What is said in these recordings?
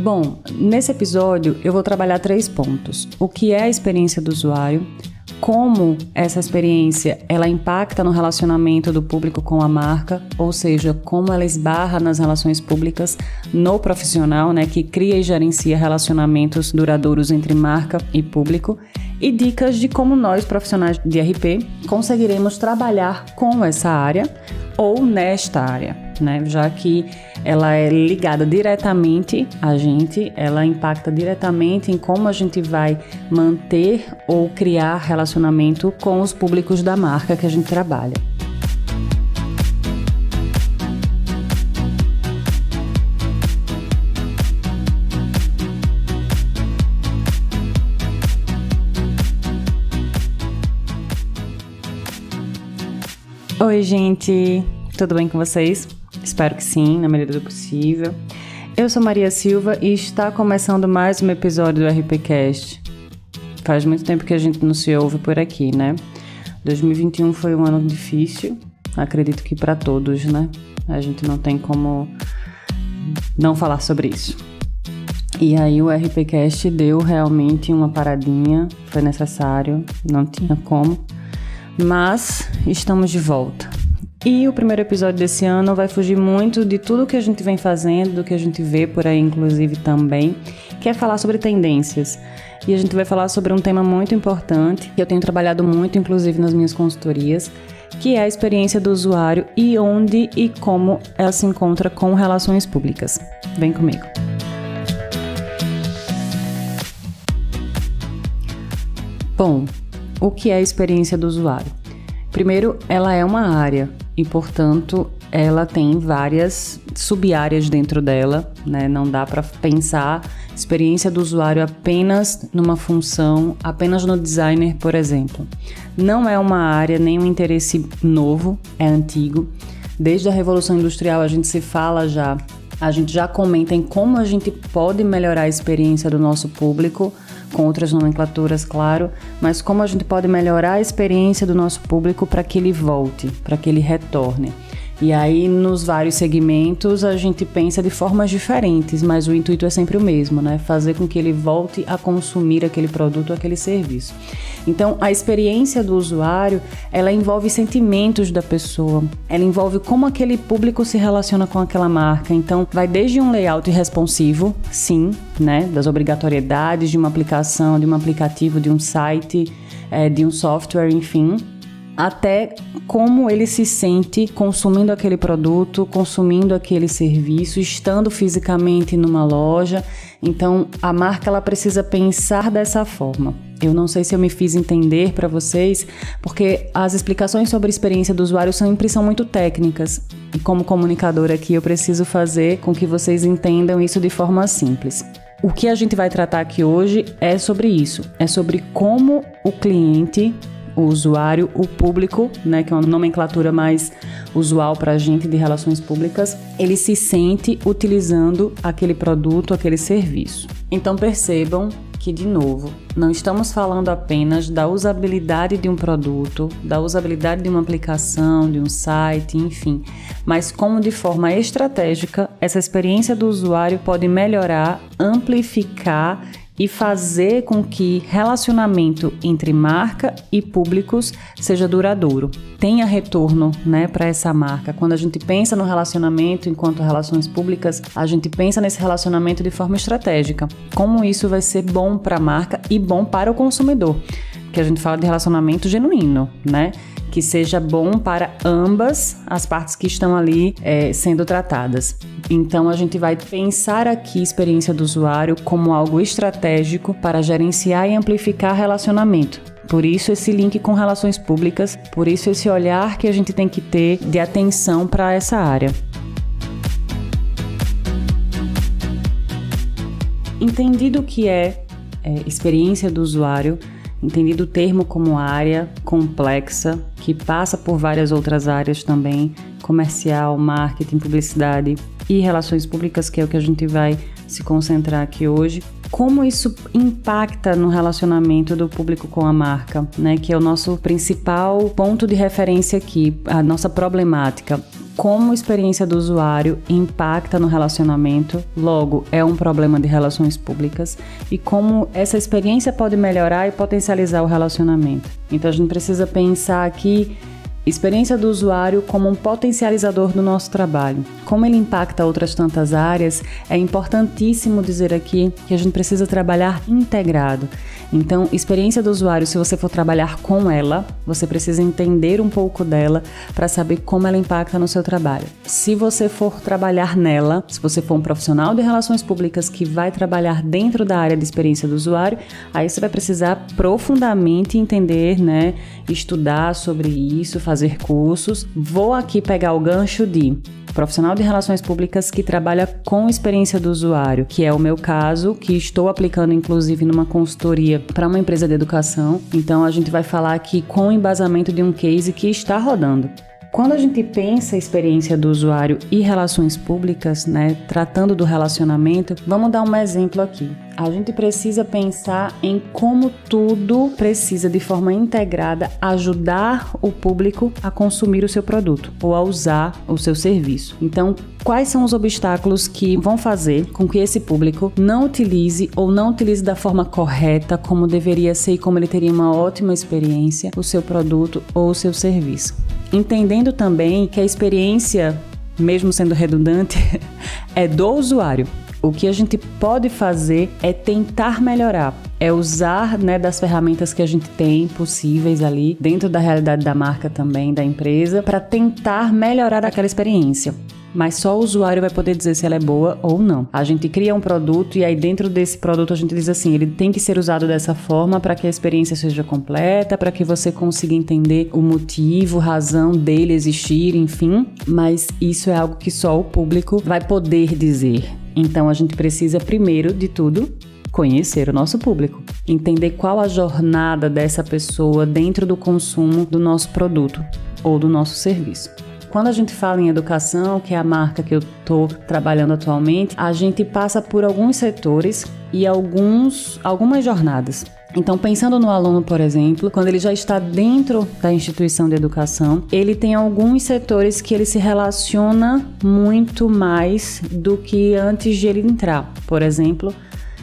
Bom, nesse episódio eu vou trabalhar três pontos: o que é a experiência do usuário, como essa experiência ela impacta no relacionamento do público com a marca, ou seja, como ela esbarra nas relações públicas no profissional, né, que cria e gerencia relacionamentos duradouros entre marca e público, e dicas de como nós profissionais de RP conseguiremos trabalhar com essa área ou nesta área, né, já que ela é ligada diretamente a gente, ela impacta diretamente em como a gente vai manter ou criar relacionamento com os públicos da marca que a gente trabalha. Oi, gente, tudo bem com vocês? Espero que sim, na medida do possível. Eu sou Maria Silva e está começando mais um episódio do RPCast. Faz muito tempo que a gente não se ouve por aqui, né? 2021 foi um ano difícil, acredito que para todos, né? A gente não tem como não falar sobre isso. E aí o RPCast deu realmente uma paradinha, foi necessário, não tinha como. Mas estamos de volta. E o primeiro episódio desse ano vai fugir muito de tudo que a gente vem fazendo, do que a gente vê por aí, inclusive também, que é falar sobre tendências. E a gente vai falar sobre um tema muito importante, que eu tenho trabalhado muito, inclusive nas minhas consultorias, que é a experiência do usuário e onde e como ela se encontra com relações públicas. Vem comigo. Bom, o que é a experiência do usuário? Primeiro, ela é uma área e, portanto, ela tem várias sub-áreas dentro dela, né? Não dá para pensar experiência do usuário apenas numa função, apenas no designer, por exemplo. Não é uma área nem um interesse novo, é antigo. Desde a Revolução Industrial a gente se fala já, a gente já comenta em como a gente pode melhorar a experiência do nosso público com outras nomenclaturas, claro, mas como a gente pode melhorar a experiência do nosso público para que ele volte, para que ele retorne. E aí, nos vários segmentos, a gente pensa de formas diferentes, mas o intuito é sempre o mesmo, né? Fazer com que ele volte a consumir aquele produto, aquele serviço. Então, a experiência do usuário, ela envolve sentimentos da pessoa, ela envolve como aquele público se relaciona com aquela marca. Então, vai desde um layout responsivo, sim, né? Das obrigatoriedades de uma aplicação, de um aplicativo, de um site, é, de um software, enfim, até como ele se sente consumindo aquele produto, consumindo aquele serviço, estando fisicamente numa loja. Então, a marca ela precisa pensar dessa forma. Eu não sei se eu me fiz entender para vocês, porque as explicações sobre a experiência do usuário sempre são muito técnicas. E como comunicadora aqui, eu preciso fazer com que vocês entendam isso de forma simples. O que a gente vai tratar aqui hoje é sobre isso, é sobre como o cliente o usuário, o público, né, que é uma nomenclatura mais usual para a gente de relações públicas, ele se sente utilizando aquele produto, aquele serviço. Então percebam que, de novo, não estamos falando apenas da usabilidade de um produto, da usabilidade de uma aplicação, de um site, enfim, mas como de forma estratégica essa experiência do usuário pode melhorar, amplificar e fazer com que relacionamento entre marca e públicos seja duradouro, tenha retorno, né, para essa marca. Quando a gente pensa no relacionamento enquanto relações públicas, a gente pensa nesse relacionamento de forma estratégica. Como isso vai ser bom para a marca e bom para o consumidor? Que a gente fala de relacionamento genuíno, né? Que seja bom para ambas as partes que estão ali é, sendo tratadas. Então a gente vai pensar aqui experiência do usuário como algo estratégico para gerenciar e amplificar relacionamento. Por isso esse link com relações públicas, por isso esse olhar que a gente tem que ter de atenção para essa área. Entendido o que é, é experiência do usuário, entendido o termo como área complexa, que passa por várias outras áreas também, comercial, marketing, publicidade e relações públicas, que é o que a gente vai se concentrar aqui hoje. Como isso impacta no relacionamento do público com a marca, né? Que é o nosso principal ponto de referência aqui, a nossa problemática como a experiência do usuário impacta no relacionamento, logo é um problema de relações públicas e como essa experiência pode melhorar e potencializar o relacionamento. Então a gente precisa pensar aqui Experiência do usuário como um potencializador do nosso trabalho. Como ele impacta outras tantas áreas, é importantíssimo dizer aqui que a gente precisa trabalhar integrado. Então, experiência do usuário, se você for trabalhar com ela, você precisa entender um pouco dela para saber como ela impacta no seu trabalho. Se você for trabalhar nela, se você for um profissional de relações públicas que vai trabalhar dentro da área de experiência do usuário, aí você vai precisar profundamente entender, né, estudar sobre isso, fazer cursos. Vou aqui pegar o gancho de profissional de relações públicas que trabalha com experiência do usuário, que é o meu caso, que estou aplicando inclusive numa consultoria para uma empresa de educação. Então a gente vai falar aqui com o embasamento de um case que está rodando. Quando a gente pensa a experiência do usuário e relações públicas, né, tratando do relacionamento, vamos dar um exemplo aqui. A gente precisa pensar em como tudo precisa de forma integrada ajudar o público a consumir o seu produto ou a usar o seu serviço. Então, quais são os obstáculos que vão fazer com que esse público não utilize ou não utilize da forma correta como deveria ser e como ele teria uma ótima experiência o seu produto ou o seu serviço? Entendendo também que a experiência, mesmo sendo redundante, é do usuário. O que a gente pode fazer é tentar melhorar, é usar né, das ferramentas que a gente tem possíveis ali dentro da realidade da marca também, da empresa, para tentar melhorar aquela experiência mas só o usuário vai poder dizer se ela é boa ou não. A gente cria um produto e aí dentro desse produto a gente diz assim, ele tem que ser usado dessa forma para que a experiência seja completa, para que você consiga entender o motivo, razão dele existir, enfim, mas isso é algo que só o público vai poder dizer. Então a gente precisa primeiro de tudo conhecer o nosso público, entender qual a jornada dessa pessoa dentro do consumo do nosso produto ou do nosso serviço. Quando a gente fala em educação, que é a marca que eu estou trabalhando atualmente, a gente passa por alguns setores e alguns, algumas jornadas. Então, pensando no aluno, por exemplo, quando ele já está dentro da instituição de educação, ele tem alguns setores que ele se relaciona muito mais do que antes de ele entrar. Por exemplo,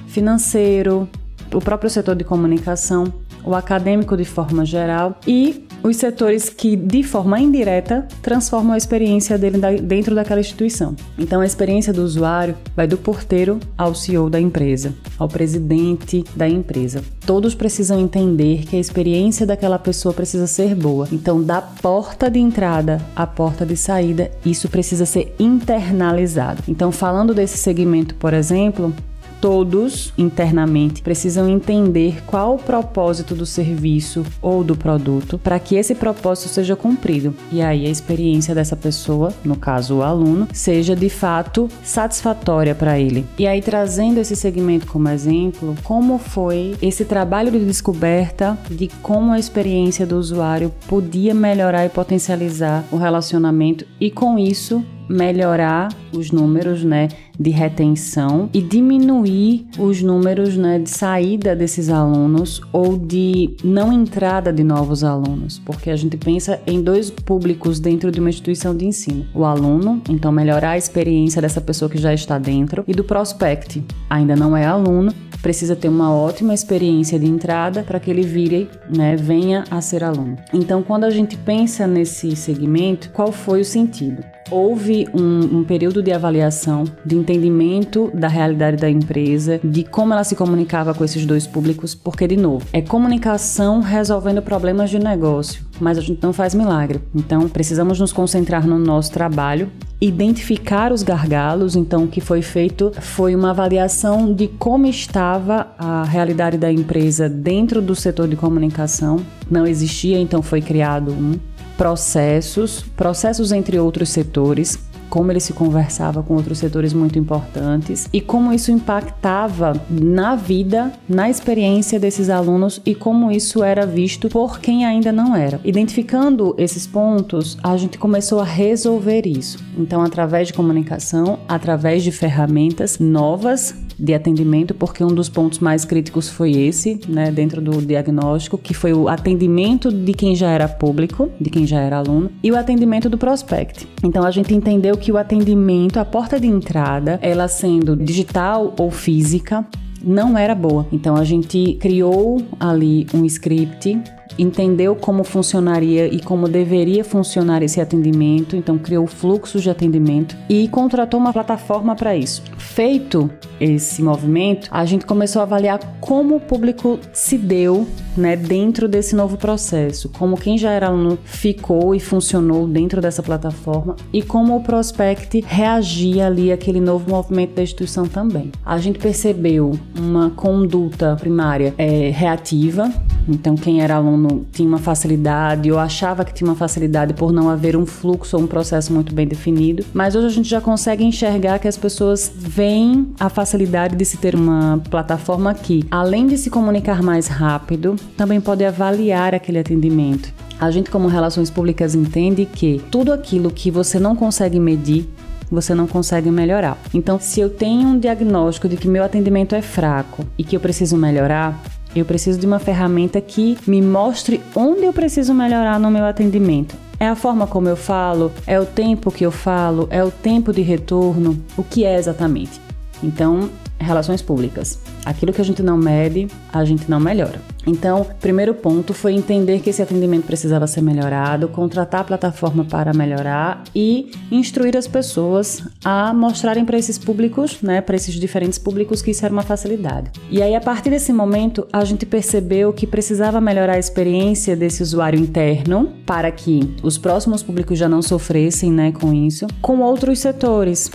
financeiro, o próprio setor de comunicação, o acadêmico de forma geral e os setores que, de forma indireta, transformam a experiência dele dentro daquela instituição. Então, a experiência do usuário vai do porteiro ao CEO da empresa, ao presidente da empresa. Todos precisam entender que a experiência daquela pessoa precisa ser boa. Então, da porta de entrada à porta de saída, isso precisa ser internalizado. Então, falando desse segmento, por exemplo, todos internamente precisam entender qual o propósito do serviço ou do produto para que esse propósito seja cumprido. E aí a experiência dessa pessoa, no caso o aluno, seja de fato satisfatória para ele. E aí trazendo esse segmento como exemplo, como foi esse trabalho de descoberta de como a experiência do usuário podia melhorar e potencializar o relacionamento e com isso melhorar os números, né, de retenção e diminuir os números, né, de saída desses alunos ou de não entrada de novos alunos, porque a gente pensa em dois públicos dentro de uma instituição de ensino: o aluno, então melhorar a experiência dessa pessoa que já está dentro, e do prospect, ainda não é aluno, precisa ter uma ótima experiência de entrada para que ele vire, né, venha a ser aluno. Então, quando a gente pensa nesse segmento, qual foi o sentido? Houve um, um, período de avaliação, de entendimento da realidade da empresa, de como ela se comunicava com esses dois públicos, porque, de novo, é comunicação resolvendo problemas de negócio, mas a gente não faz milagre. Então, precisamos nos concentrar no nosso trabalho, identificar os gargalos. Então, o que foi feito foi uma avaliação de como estava a realidade da empresa dentro do setor de comunicação. Não existia, então foi criado um processos, processos entre outros setores, como ele se conversava com outros setores muito importantes e como isso impactava na vida, na experiência desses alunos e como isso era visto por quem ainda não era. Identificando esses pontos, a gente começou a resolver isso. Então, através de comunicação, através de ferramentas novas de atendimento, porque um dos pontos mais críticos foi esse, né, dentro do diagnóstico, que foi o atendimento de quem já era público, de quem já era aluno, e o atendimento do prospect. Então a gente entendeu que o atendimento, a porta de entrada, ela sendo digital ou física, não era boa. Então a gente criou ali um script entendeu como funcionaria e como deveria funcionar esse atendimento, então criou fluxos de atendimento e contratou uma plataforma para isso. Feito esse movimento, a gente começou a avaliar como o público se deu né, dentro desse novo processo, como quem já era aluno ficou e funcionou dentro dessa plataforma e como o prospect reagia ali àquele novo movimento da instituição também. A gente percebeu uma conduta primária é, reativa, então quem era aluno tinha uma facilidade ou achava que tinha uma facilidade por não haver um fluxo ou um processo muito bem definido, mas hoje a gente já consegue enxergar que as pessoas veem a facilidade de se ter uma plataforma que, além de se comunicar mais rápido, também pode avaliar aquele atendimento. A gente, como relações públicas, entende que tudo aquilo que você não consegue medir, você não consegue melhorar. Então, se eu tenho um diagnóstico de que meu atendimento é fraco e que eu preciso melhorar, eu preciso de uma ferramenta que me mostre onde eu preciso melhorar no meu atendimento. É a forma como eu falo? É o tempo que eu falo? É o tempo de retorno? O que é exatamente? Então, relações públicas. Aquilo que a gente não mede, a gente não melhora. Então, primeiro ponto foi entender que esse atendimento precisava ser melhorado, contratar a plataforma para melhorar e instruir as pessoas a mostrarem para esses públicos, né, para esses diferentes públicos que isso era uma facilidade. E aí a partir desse momento, a gente percebeu que precisava melhorar a experiência desse usuário interno para que os próximos públicos já não sofressem, né, com isso, com outros setores.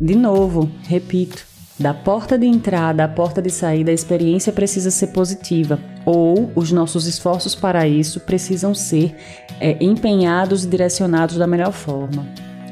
De novo, repito, da porta de entrada à porta de saída, a experiência precisa ser positiva, ou os nossos esforços para isso precisam ser é, empenhados e direcionados da melhor forma.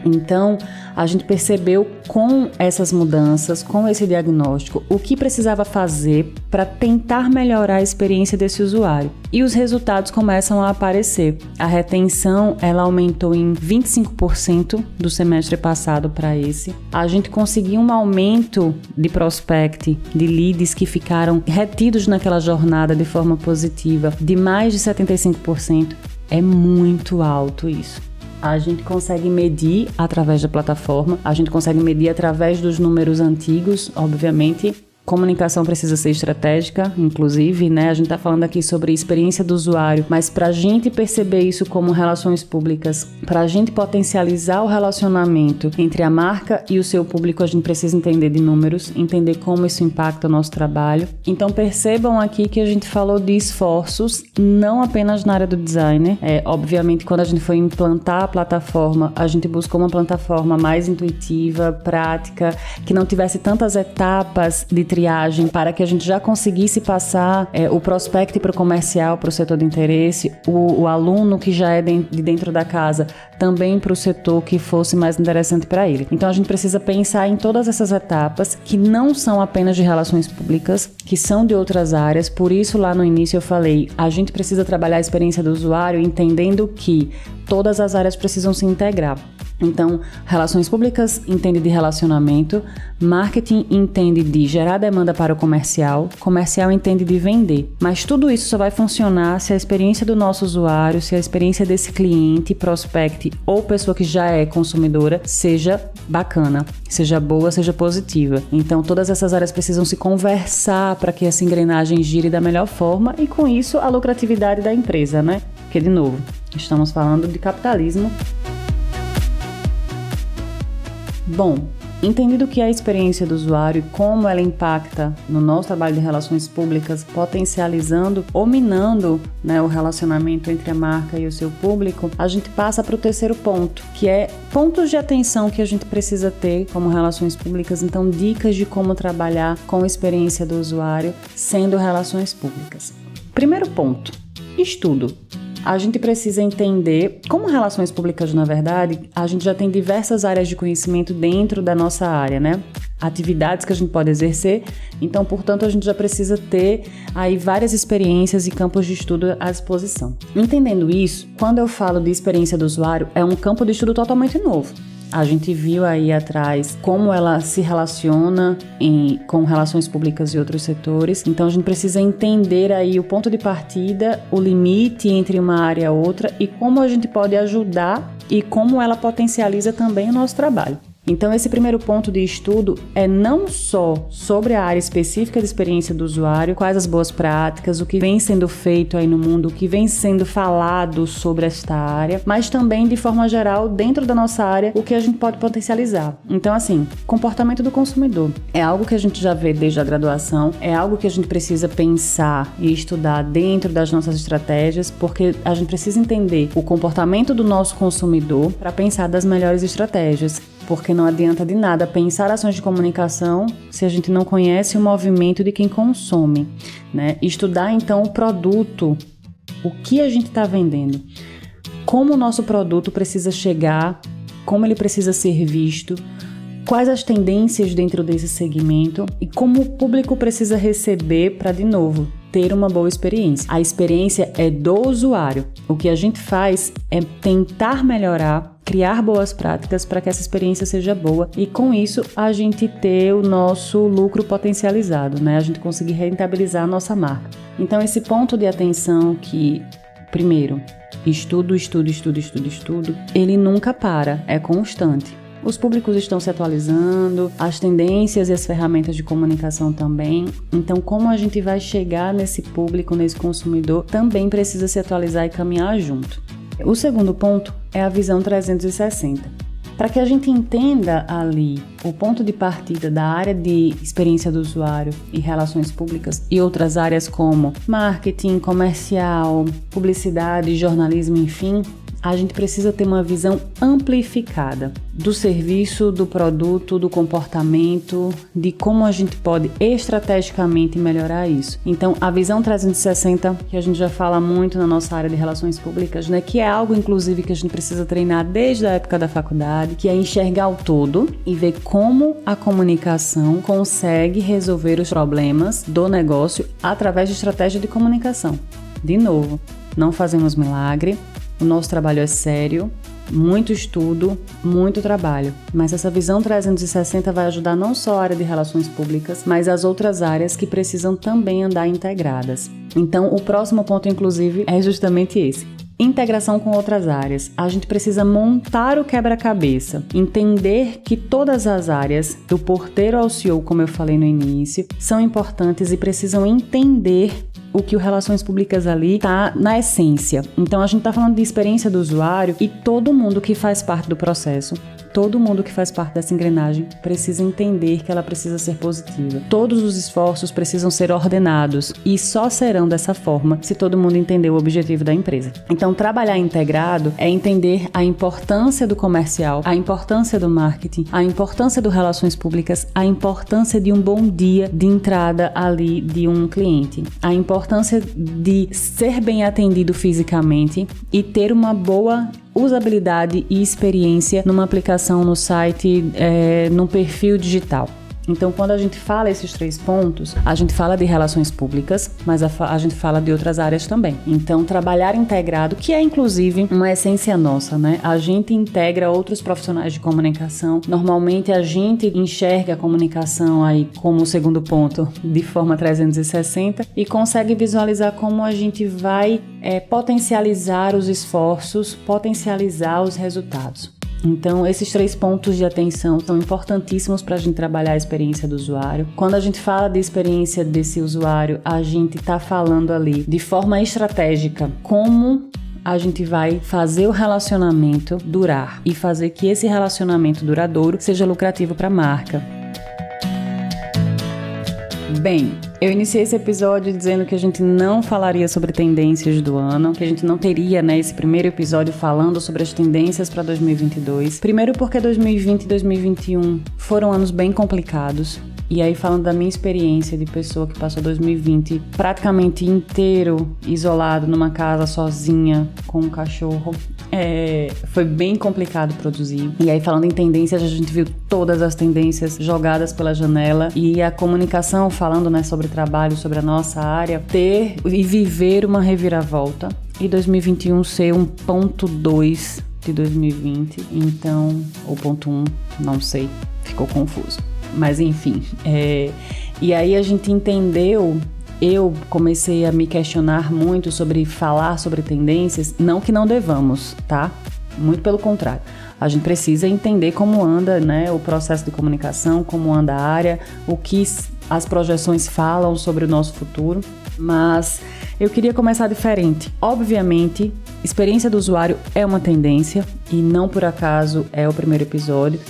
Então, a gente percebeu com essas mudanças, com esse diagnóstico, o que precisava fazer para tentar melhorar a experiência desse usuário. E os resultados começam a aparecer. A retenção, ela aumentou em 25% do semestre passado para esse. A gente conseguiu um aumento de prospect, de leads que ficaram retidos naquela jornada de forma positiva, de mais de 75%. É muito alto isso a gente consegue medir através da plataforma, a gente consegue medir através dos números antigos, obviamente, Comunicação precisa ser estratégica, inclusive, né? A gente está falando aqui sobre experiência do usuário, mas para a gente perceber isso como relações públicas, para a gente potencializar o relacionamento entre a marca e o seu público, a gente precisa entender de números, entender como isso impacta o nosso trabalho. Então percebam aqui que a gente falou de esforços, não apenas na área do design. É, obviamente, quando a gente foi implantar a plataforma, a gente buscou uma plataforma mais intuitiva, prática, que não tivesse tantas etapas de triagem para que a gente já conseguisse passar é, o prospect para o comercial, para o setor de interesse, o, o, aluno que já é de dentro da casa também para o setor que fosse mais interessante para ele. Então a gente precisa pensar em todas essas etapas que não são apenas de relações públicas, que são de outras áreas. Por isso lá no início eu falei, a gente precisa trabalhar a experiência do usuário entendendo que todas as áreas precisam se integrar. Então, relações públicas entende de relacionamento, marketing entende de gerar demanda para o comercial, comercial entende de vender. Mas tudo isso só vai funcionar se a experiência do nosso usuário, se a experiência desse cliente, prospect ou pessoa que já é consumidora seja bacana, seja boa, seja positiva. Então, todas essas áreas precisam se conversar para que essa engrenagem gire da melhor forma e com isso a lucratividade da empresa, né? Porque de novo, estamos falando de capitalismo Bom, entendido que é a experiência do usuário e como ela impacta no nosso trabalho de relações públicas, potencializando ou minando né, o relacionamento entre a marca e o seu público, a gente passa para o terceiro ponto, que é pontos de atenção que a gente precisa ter como relações públicas, então dicas de como trabalhar com a experiência do usuário sendo relações públicas. Primeiro ponto: estudo a gente precisa entender como relações públicas, na verdade, a gente já tem diversas áreas de conhecimento dentro da nossa área, né? Atividades que a gente pode exercer, então, portanto, a gente já precisa ter aí várias experiências e campos de estudo à disposição. Entendendo isso, quando eu falo de experiência do usuário, é um campo de estudo totalmente novo. A gente viu aí atrás como ela se relaciona em, com relações públicas e outros setores. Então a gente precisa entender aí o ponto de partida, o limite entre uma área e outra e como a gente pode ajudar e como ela potencializa também o nosso trabalho. Então, esse primeiro ponto de estudo é não só sobre a área específica de experiência do usuário, quais as boas práticas, o que vem sendo feito aí no mundo, o que vem sendo falado sobre esta área, mas também de forma geral, dentro da nossa área, o que a gente pode potencializar. Então, assim, comportamento do consumidor é algo que a gente já vê desde a graduação, é algo que a gente precisa pensar e estudar dentro das nossas estratégias, porque a gente precisa entender o comportamento do nosso consumidor para pensar das melhores estratégias porque não adianta de nada pensar ações de comunicação se a gente não conhece o movimento de quem consome, né? Estudar então o produto, o que a gente está vendendo, como o nosso produto precisa chegar, como ele precisa ser visto, quais as tendências dentro desse segmento e como o público precisa receber para de novo ter uma boa experiência. A experiência é do usuário. O que a gente faz é tentar melhorar, criar boas práticas para que essa experiência seja boa e com isso a gente ter o nosso lucro potencializado, né? A gente conseguir rentabilizar a nossa marca. Então esse ponto de atenção que primeiro, estudo, estudo, estudo, estudo, estudo, ele nunca para, é constante. Os públicos estão se atualizando, as tendências e as ferramentas de comunicação também. Então, como a gente vai chegar nesse público, nesse consumidor, também precisa se atualizar e caminhar junto. O segundo ponto é a visão 360. Para que a gente entenda ali o ponto de partida da área de experiência do usuário e relações públicas e outras áreas como marketing, comercial, publicidade, jornalismo, enfim, a gente precisa ter uma visão amplificada do serviço, do produto, do comportamento, de como a gente pode estrategicamente melhorar isso. Então, a visão 360, que a gente já fala muito na nossa área de relações públicas, né, que é algo inclusive que a gente precisa treinar desde a época da faculdade, que é enxergar o todo e ver como a comunicação consegue resolver os problemas do negócio através de estratégia de comunicação. De novo, não fazemos milagre, o nosso trabalho é sério, muito estudo, muito trabalho. Mas essa visão 360 vai ajudar não só a área de relações públicas, mas as outras áreas que precisam também andar integradas. Então, o próximo ponto, inclusive, é justamente esse. Integração com outras áreas. A gente precisa montar o quebra-cabeça, entender que todas as áreas, do porteiro ao CEO, como eu falei no início, são importantes e precisam entender o que o Relações Públicas ali tá na essência. Então a gente tá falando de experiência do usuário e todo mundo que faz parte do processo todo mundo que faz parte dessa engrenagem precisa entender que ela precisa ser positiva. Todos os esforços precisam ser ordenados e só serão dessa forma se todo mundo entender o objetivo da empresa. Então, trabalhar integrado é entender a importância do comercial, a importância do marketing, a importância do relações públicas, a importância de um bom dia de entrada ali de um cliente, a importância de ser bem atendido fisicamente e ter uma boa usabilidade e experiência numa aplicação no site, é, no perfil digital. Então, quando a gente fala esses três pontos, a gente fala de relações públicas, mas a, a, gente fala de outras áreas também. Então, trabalhar integrado, que é inclusive uma essência nossa, né? A gente integra outros profissionais de comunicação. Normalmente, a gente enxerga a comunicação aí como o segundo ponto de forma 360 e consegue visualizar como a gente vai é, potencializar os esforços, potencializar os resultados. Então, esses três pontos de atenção são importantíssimos para a gente trabalhar a experiência do usuário. Quando a gente fala de experiência desse usuário, a gente está falando ali de forma estratégica como a gente vai fazer o relacionamento durar e fazer que esse relacionamento duradouro seja lucrativo para a marca. Bem, eu iniciei esse episódio dizendo que a gente não falaria sobre tendências do ano, que a gente não teria, né, esse primeiro episódio falando sobre as tendências para 2022. Primeiro porque 2020 e 2021 foram anos bem complicados. E aí, falando da minha experiência de pessoa que passou 2020 praticamente inteiro isolado numa casa sozinha com um cachorro, é, foi bem complicado produzir. E aí, falando em tendências, a gente viu todas as tendências jogadas pela janela e a comunicação falando né, sobre trabalho, sobre a nossa área, ter e viver uma reviravolta. E 2021 ser um ponto 2 de 2020. Então, ou ponto 1, não sei, ficou confuso. Mas enfim, é, e aí a gente entendeu eu comecei a me questionar muito sobre falar sobre tendências, não que não devamos, tá? Muito pelo contrário. A gente precisa entender como anda né, o processo de comunicação, como anda a área, o que as projeções falam sobre o nosso futuro. Mas eu queria começar diferente. Obviamente, experiência do usuário é uma tendência e não por acaso é o primeiro episódio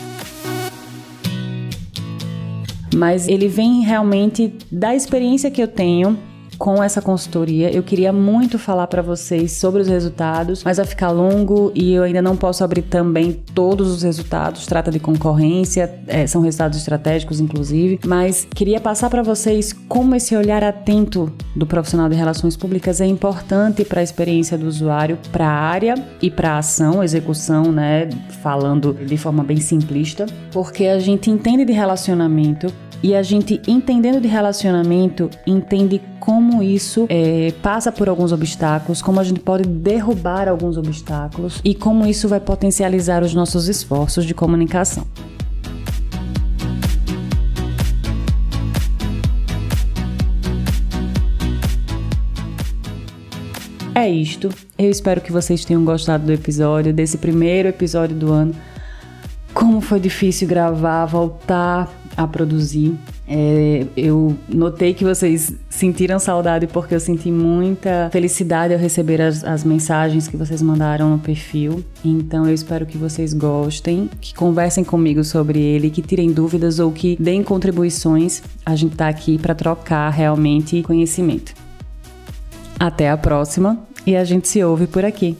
mas ele vem realmente da experiência que eu tenho com essa consultoria. Eu queria muito falar para vocês sobre os resultados, mas vai ficar longo e eu ainda não posso abrir também todos os resultados. Trata de concorrência, é, são resultados estratégicos, inclusive. Mas queria passar para vocês como esse olhar atento do profissional de relações públicas é importante para a experiência do usuário, para a área e para a ação, execução, né? Falando de forma bem simplista, porque a gente entende de relacionamento e a gente, entendendo de relacionamento, entende como isso é, passa por alguns obstáculos, como a gente pode derrubar alguns obstáculos e como isso vai potencializar os nossos esforços de comunicação. É isto. Eu espero que vocês tenham gostado do episódio, desse primeiro episódio do ano. Como foi difícil gravar, voltar a produzir. É, eu notei que vocês sentiram saudade porque eu senti muita felicidade ao receber as, as, mensagens que vocês mandaram no perfil. Então eu espero que vocês gostem, que conversem comigo sobre ele, que tirem dúvidas ou que deem contribuições. A gente tá aqui para trocar realmente conhecimento. Até a próxima e a gente se ouve por aqui.